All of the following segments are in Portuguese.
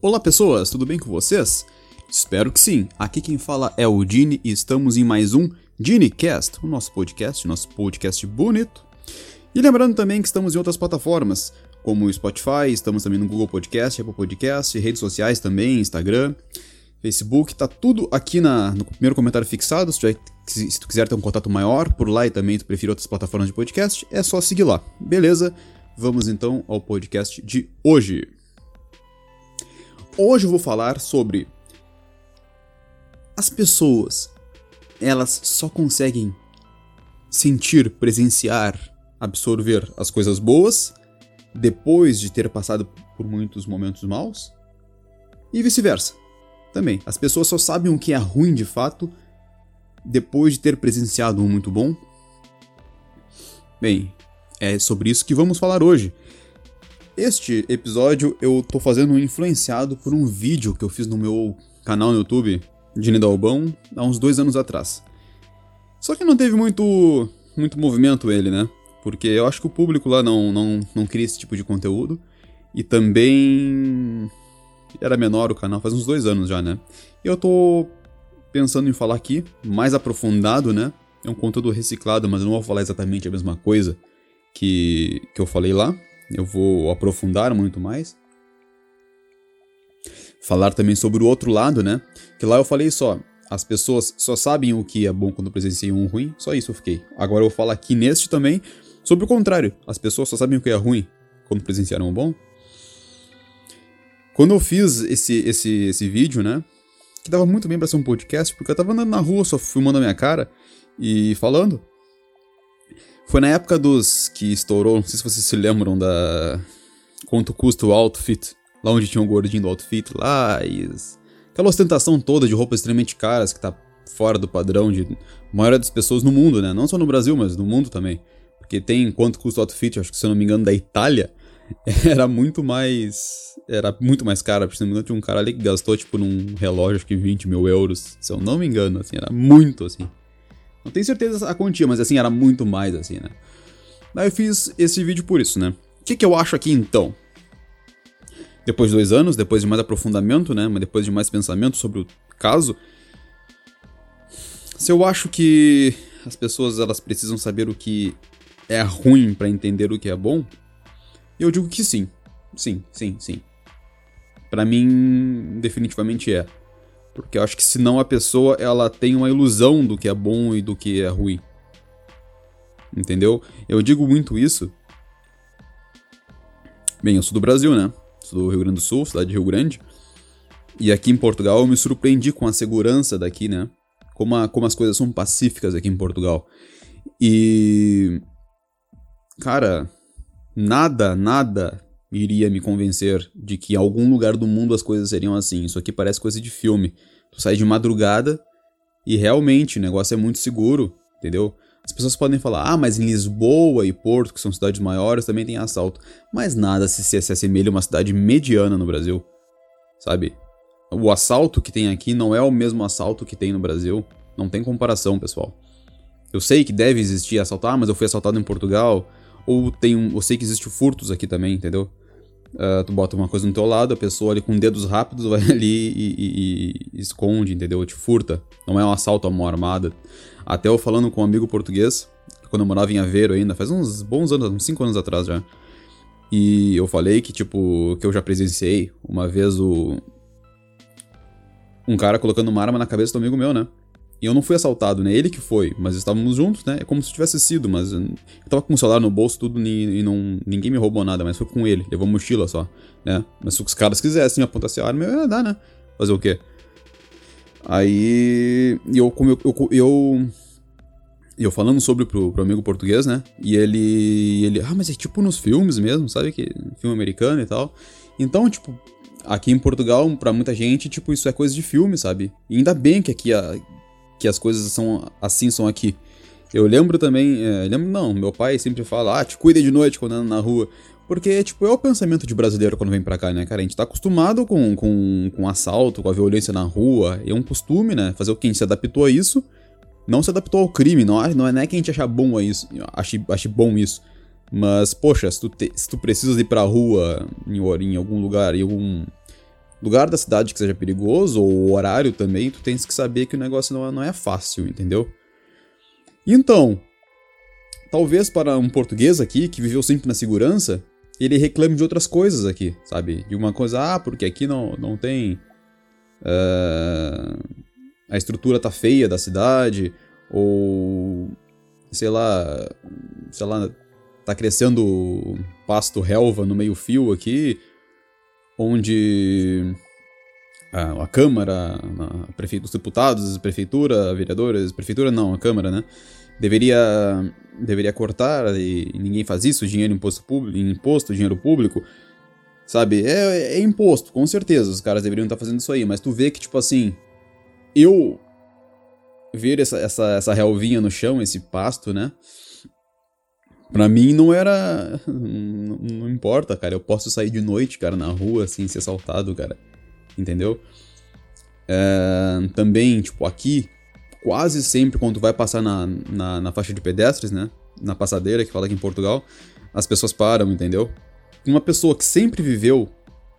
Olá pessoas, tudo bem com vocês? Espero que sim. Aqui quem fala é o Dini e estamos em mais um DiniCast, o nosso podcast, nosso podcast bonito. E lembrando também que estamos em outras plataformas, como o Spotify, estamos também no Google Podcast, Apple Podcast, redes sociais também, Instagram, Facebook, tá tudo aqui na, no primeiro comentário fixado. Se tu, se tu quiser ter um contato maior por lá e também tu prefere outras plataformas de podcast, é só seguir lá. Beleza? Vamos então ao podcast de hoje. Hoje eu vou falar sobre as pessoas. Elas só conseguem sentir, presenciar, absorver as coisas boas depois de ter passado por muitos momentos maus e vice-versa. Também, as pessoas só sabem o que é ruim de fato depois de ter presenciado um muito bom. Bem, é sobre isso que vamos falar hoje. Este episódio eu tô fazendo influenciado por um vídeo que eu fiz no meu canal no YouTube, de Nidalbão, há uns dois anos atrás. Só que não teve muito, muito movimento ele, né? Porque eu acho que o público lá não, não, não cria esse tipo de conteúdo. E também era menor o canal, faz uns dois anos já, né? E eu tô pensando em falar aqui, mais aprofundado, né? É um conteúdo reciclado, mas eu não vou falar exatamente a mesma coisa que, que eu falei lá eu vou aprofundar muito mais. Falar também sobre o outro lado, né? Que lá eu falei só, as pessoas só sabem o que é bom quando presenciam um ruim, só isso eu fiquei. Agora eu vou falar aqui neste também sobre o contrário, as pessoas só sabem o que é ruim quando presenciaram um bom. Quando eu fiz esse, esse, esse vídeo, né? Que dava muito bem pra ser um podcast, porque eu tava andando na rua só filmando a minha cara e falando. Foi na época dos que estourou, não sei se vocês se lembram da. Quanto custa o outfit. Lá onde tinha o um gordinho do outfit lá e. Aquela ostentação toda de roupas extremamente caras que tá fora do padrão de maioria das pessoas no mundo, né? Não só no Brasil, mas no mundo também. Porque tem quanto custa o outfit, acho que se eu não me engano, da Itália, era muito mais. Era muito mais não me engano, tinha um cara ali que gastou, tipo, num relógio, acho que 20 mil euros. Se eu não me engano, assim, era muito assim. Não tenho certeza a quantia, mas assim, era muito mais assim, né? Daí eu fiz esse vídeo por isso, né? O que, que eu acho aqui então? Depois de dois anos, depois de mais aprofundamento, né? Mas depois de mais pensamento sobre o caso. Se eu acho que as pessoas elas precisam saber o que é ruim para entender o que é bom, eu digo que sim. Sim, sim, sim. Para mim, definitivamente é. Porque eu acho que senão a pessoa ela tem uma ilusão do que é bom e do que é ruim. Entendeu? Eu digo muito isso. Bem, eu sou do Brasil, né? Sou do Rio Grande do Sul, cidade de Rio Grande. E aqui em Portugal eu me surpreendi com a segurança daqui, né? Como, a, como as coisas são pacíficas aqui em Portugal. E. Cara, nada, nada iria me convencer de que em algum lugar do mundo as coisas seriam assim. Isso aqui parece coisa de filme. Tu sai de madrugada e realmente o negócio é muito seguro, entendeu? As pessoas podem falar, ah, mas em Lisboa e Porto, que são cidades maiores, também tem assalto. Mas nada se, se assemelha a uma cidade mediana no Brasil, sabe? O assalto que tem aqui não é o mesmo assalto que tem no Brasil. Não tem comparação, pessoal. Eu sei que deve existir assalto, ah, mas eu fui assaltado em Portugal. Ou tem um, eu sei que existe furtos aqui também, entendeu? Uh, tu bota uma coisa no teu lado, a pessoa ali com dedos rápidos vai ali e, e, e, esconde, entendeu? Te furta. Não é um assalto à mão armada. Até eu falando com um amigo português, quando eu morava em Aveiro ainda, faz uns bons anos, uns 5 anos atrás já. E eu falei que, tipo, que eu já presenciei uma vez o. Um cara colocando uma arma na cabeça do amigo meu, né? E eu não fui assaltado, né? Ele que foi, mas estávamos juntos, né? É como se tivesse sido, mas eu tava com o celular no bolso, tudo, e não, ninguém me roubou nada, mas foi com ele, levou mochila só, né? Mas se os caras quisessem apontar a arma, eu ia dar, né? Fazer o quê? Aí, eu, como eu, eu, eu, eu falando sobre pro, pro amigo português, né? E ele, ele, ah, mas é tipo nos filmes mesmo, sabe? que Filme americano e tal. Então, tipo, aqui em Portugal, para muita gente, tipo, isso é coisa de filme, sabe? E ainda bem que aqui a que as coisas são assim são aqui. Eu lembro também, é, lembro não, meu pai sempre fala, ah, te cuida de noite quando anda na rua. Porque, tipo, é o pensamento de brasileiro quando vem pra cá, né, cara? A gente tá acostumado com, com, com assalto, com a violência na rua. É um costume, né? Fazer o que? A gente se adaptou a isso. não se adaptou ao crime, não, não é, não é que a gente acha bom isso, ache, ache bom isso. Mas, poxa, se tu, te, se tu precisas ir pra rua em, em algum lugar, em algum lugar da cidade que seja perigoso, ou horário também, tu tens que saber que o negócio não é, não é fácil, entendeu? Então, talvez para um português aqui, que viveu sempre na segurança, ele reclame de outras coisas aqui, sabe? De uma coisa, ah, porque aqui não, não tem. Uh, a estrutura tá feia da cidade, ou. sei lá. sei lá. tá crescendo pasto relva no meio-fio aqui, onde. A, a Câmara, a prefe... os deputados, a prefeitura, vereadores, prefeitura não, a Câmara, né? deveria deveria cortar e ninguém faz isso, dinheiro imposto público, imposto, dinheiro público, sabe? É, é imposto, com certeza, os caras deveriam estar fazendo isso aí, mas tu vê que tipo assim, eu ver essa essa essa relvinha no chão, esse pasto, né? Pra mim não era. Não, não, importa, cara. Eu posso sair de noite, cara, na rua, assim, ser assaltado, cara. Entendeu? É, também, tipo, aqui, quase sempre quando tu vai passar na, na, na, faixa de pedestres, né? Na passadeira, que fala aqui em Portugal, as pessoas param, entendeu? Uma pessoa que sempre viveu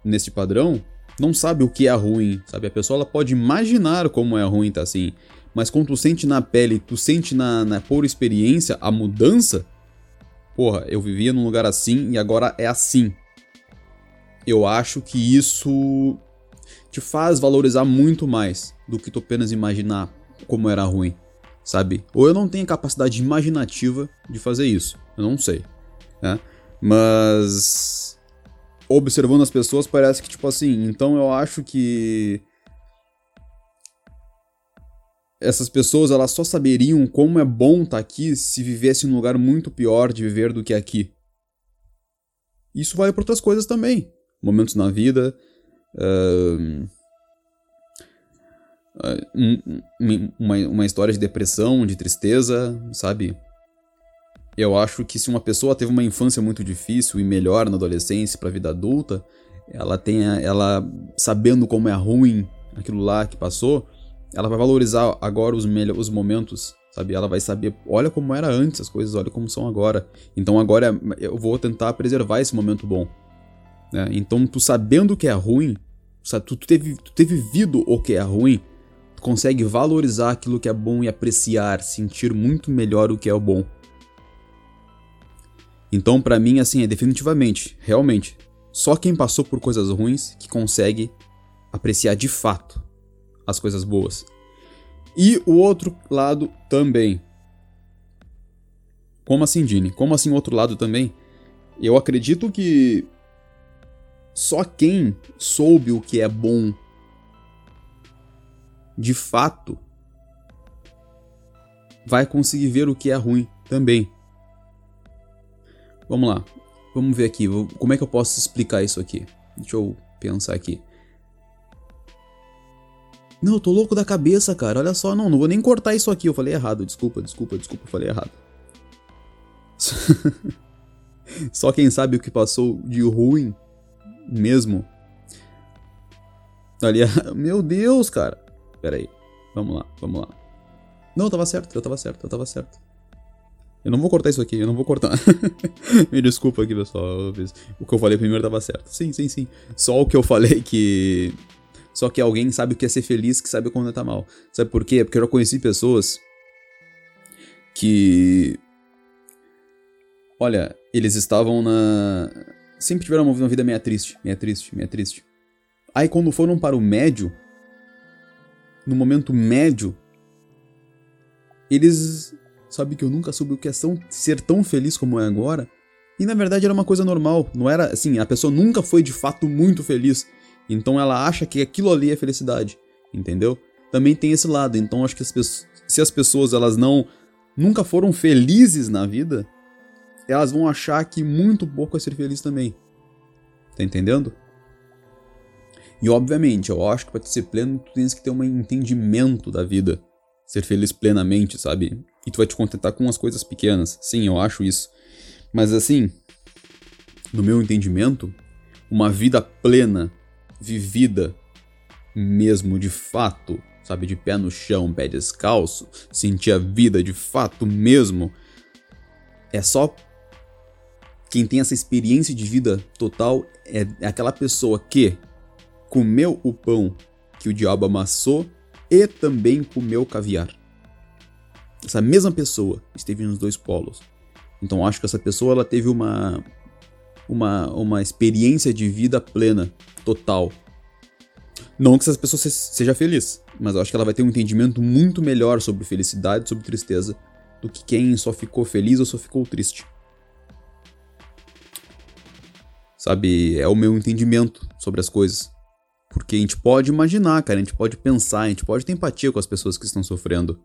nesse padrão não sabe o que é ruim, sabe? A pessoa ela pode imaginar como é ruim, tá assim. Mas quando tu sente na pele, tu sente na, na por experiência a mudança, porra, eu vivia num lugar assim e agora é assim. Eu acho que isso te faz valorizar muito mais do que tu apenas imaginar como era ruim, sabe? Ou eu não tenho capacidade imaginativa de fazer isso, eu não sei, né? Mas observando as pessoas parece que tipo assim, então eu acho que essas pessoas elas só saberiam como é bom estar tá aqui se vivesse num lugar muito pior de viver do que aqui. Isso vale para outras coisas também. Momentos na vida, uh, uma, uma história de depressão, de tristeza, sabe? Eu acho que se uma pessoa teve uma infância muito difícil e melhor na adolescência para a vida adulta, ela tenha, ela sabendo como é ruim aquilo lá que passou, ela vai valorizar agora os os momentos, sabe? Ela vai saber, olha como era antes as coisas, olha como são agora. Então agora eu vou tentar preservar esse momento bom. Né? Então tu sabendo o que é ruim, sabe? Tu, tu, teve, tu ter vivido o que é ruim, consegue valorizar aquilo que é bom e apreciar, sentir muito melhor o que é o bom. Então, para mim, assim, é definitivamente, realmente, só quem passou por coisas ruins que consegue apreciar de fato as coisas boas. E o outro lado também. Como assim, Dini? Como assim outro lado também? Eu acredito que só quem soube o que é bom de fato, vai conseguir ver o que é ruim também. Vamos lá. Vamos ver aqui. Como é que eu posso explicar isso aqui? Deixa eu pensar aqui. Não, eu tô louco da cabeça, cara. Olha só, não, não vou nem cortar isso aqui. Eu falei errado. Desculpa, desculpa, desculpa, eu falei errado. Só quem sabe o que passou de ruim mesmo. Ali, meu Deus, cara. Pera aí. Vamos lá, vamos lá. Não, eu tava certo, eu tava certo, eu tava certo. Eu não vou cortar isso aqui, eu não vou cortar. Me desculpa aqui, pessoal. O que eu falei primeiro tava certo. Sim, sim, sim. Só o que eu falei que. Só que alguém sabe o que é ser feliz, que sabe quando tá mal. Sabe por quê? Porque eu já conheci pessoas que. Olha, eles estavam na. Sempre tiveram uma vida meio triste, meio triste, meio triste. Aí quando foram para o médio, no momento médio, eles. Sabe que eu nunca soube o que é ser tão feliz como é agora. E na verdade era uma coisa normal. Não era assim, a pessoa nunca foi de fato muito feliz. Então ela acha que aquilo ali é felicidade. Entendeu? Também tem esse lado. Então acho que as pessoas, se as pessoas elas não. nunca foram felizes na vida, elas vão achar que muito pouco é ser feliz também. Tá entendendo? E obviamente, eu acho que para ser pleno, tu tens que ter um entendimento da vida. Ser feliz plenamente, sabe? E tu vai te contentar com as coisas pequenas. Sim, eu acho isso. Mas assim, no meu entendimento, uma vida plena, vivida mesmo de fato, sabe, de pé no chão, pé descalço, sentir a vida de fato mesmo, é só quem tem essa experiência de vida total é, é aquela pessoa que comeu o pão que o diabo amassou e também comeu caviar. Essa mesma pessoa esteve nos dois polos. Então acho que essa pessoa ela teve uma uma, uma experiência de vida plena, total. Não que essa pessoa seja feliz, mas eu acho que ela vai ter um entendimento muito melhor sobre felicidade, sobre tristeza, do que quem só ficou feliz ou só ficou triste. Sabe, é o meu entendimento sobre as coisas. Porque a gente pode imaginar, cara, a gente pode pensar, a gente pode ter empatia com as pessoas que estão sofrendo.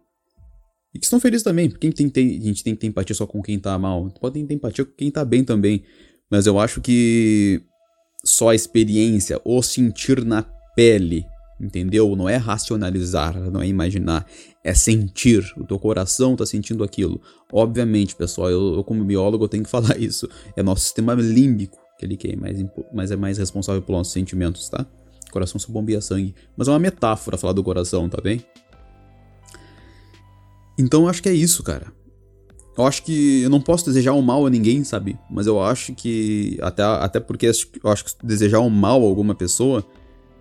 E que estão felizes também, porque a gente tem, a gente tem que ter empatia só com quem tá mal. Pode ter empatia com quem tá bem também. Mas eu acho que só a experiência, o sentir na pele, entendeu? Não é racionalizar, não é imaginar, é sentir. O teu coração tá sentindo aquilo. Obviamente, pessoal, eu, eu como biólogo eu tenho que falar isso. É nosso sistema límbico que ele que é mais, mas é mais responsável pelos nossos sentimentos, tá? O coração só bombeia sangue. Mas é uma metáfora falar do coração, tá bem? Então eu acho que é isso, cara. Eu acho que eu não posso desejar o um mal a ninguém, sabe? Mas eu acho que. Até, até porque eu acho que desejar o um mal a alguma pessoa,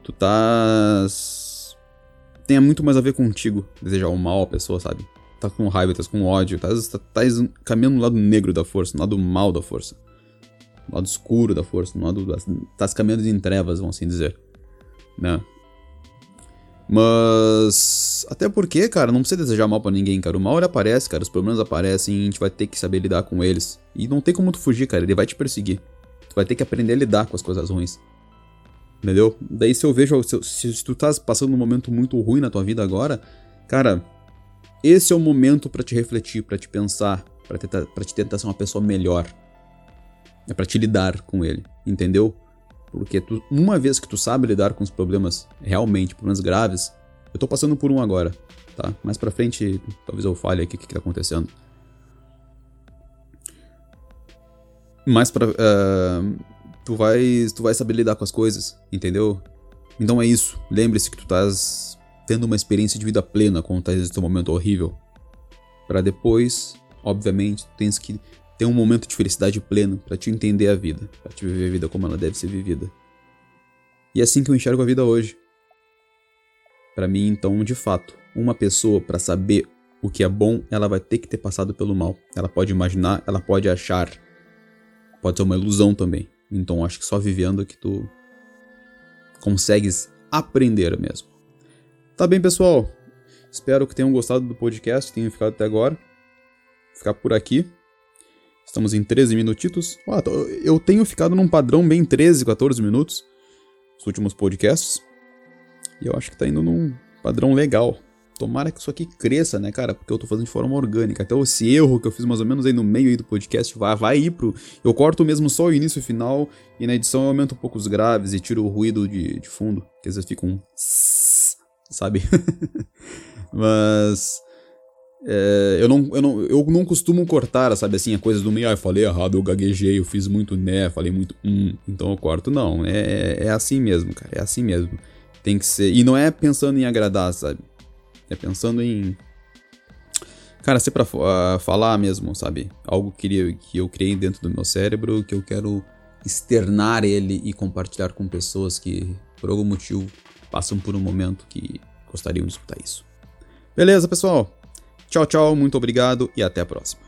tu tá. Tem muito mais a ver contigo desejar o um mal a pessoa, sabe? Tá com raiva, tá com ódio, tá, tá, tá caminhando no lado negro da força, no lado mal da força. No lado escuro da força, no lado. Tá caminhando em trevas, vamos assim dizer. Né? Mas. Até porque, cara, não precisa desejar mal para ninguém, cara. O mal ele aparece, cara. Os problemas aparecem e a gente vai ter que saber lidar com eles. E não tem como tu fugir, cara. Ele vai te perseguir. Tu vai ter que aprender a lidar com as coisas ruins. Entendeu? Daí se eu vejo. Se, se tu tá passando um momento muito ruim na tua vida agora, cara. Esse é o momento para te refletir, para te pensar, para pra te tentar ser uma pessoa melhor. É para te lidar com ele, entendeu? Porque tu, uma vez que tu sabe lidar com os problemas realmente, problemas graves, eu tô passando por um agora, tá? Mais pra frente, talvez eu fale aqui o que, que tá acontecendo. Mais pra. Uh, tu, vai, tu vai saber lidar com as coisas, entendeu? Então é isso. Lembre-se que tu estás tendo uma experiência de vida plena quando tá nesse momento horrível. para depois, obviamente, tu tens que ter um momento de felicidade pleno para te entender a vida, para te viver a vida como ela deve ser vivida. E é assim que eu enxergo a vida hoje. Para mim, então, de fato, uma pessoa para saber o que é bom, ela vai ter que ter passado pelo mal. Ela pode imaginar, ela pode achar. Pode ser uma ilusão também. Então, acho que só vivendo que tu consegues aprender mesmo. Tá bem, pessoal? Espero que tenham gostado do podcast, tenham ficado até agora. Vou ficar por aqui. Estamos em 13 minutitos. eu tenho ficado num padrão bem 13, 14 minutos nos últimos podcasts. E eu acho que tá indo num padrão legal. Tomara que isso aqui cresça, né, cara? Porque eu tô fazendo de forma orgânica. Até esse erro que eu fiz mais ou menos aí no meio aí do podcast vai, vai ir pro. Eu corto mesmo só o início e o final. E na edição eu aumento um pouco os graves e tiro o ruído de, de fundo. Que às vezes fica um. Sabe? Mas. É, eu, não, eu, não, eu não costumo cortar, sabe assim, a coisa do meio, ah, eu falei errado, eu gaguejei, eu fiz muito né, falei muito hum, então eu corto. Não, é, é assim mesmo, cara, é assim mesmo. Tem que ser. E não é pensando em agradar, sabe? É pensando em. Cara, ser pra uh, falar mesmo, sabe? Algo que, que eu criei dentro do meu cérebro, que eu quero externar ele e compartilhar com pessoas que, por algum motivo, passam por um momento que gostariam de escutar isso. Beleza, pessoal? Tchau, tchau, muito obrigado e até a próxima.